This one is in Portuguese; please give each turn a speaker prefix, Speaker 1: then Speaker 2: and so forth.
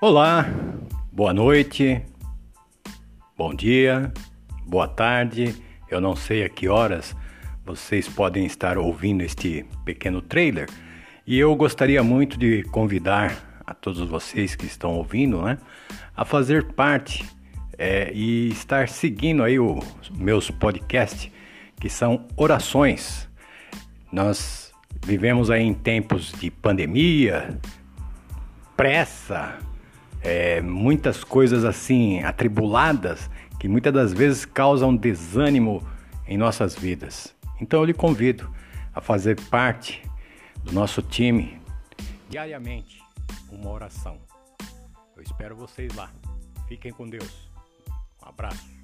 Speaker 1: Olá, boa noite, bom dia, boa tarde. Eu não sei a que horas vocês podem estar ouvindo este pequeno trailer e eu gostaria muito de convidar a todos vocês que estão ouvindo, né, a fazer parte é, e estar seguindo aí os meus podcasts que são orações. Nós vivemos aí em tempos de pandemia, pressa, é, muitas coisas assim atribuladas que muitas das vezes causam desânimo em nossas vidas. Então eu lhe convido a fazer parte do nosso time diariamente uma oração. Eu espero vocês lá. Fiquem com Deus. Um abraço.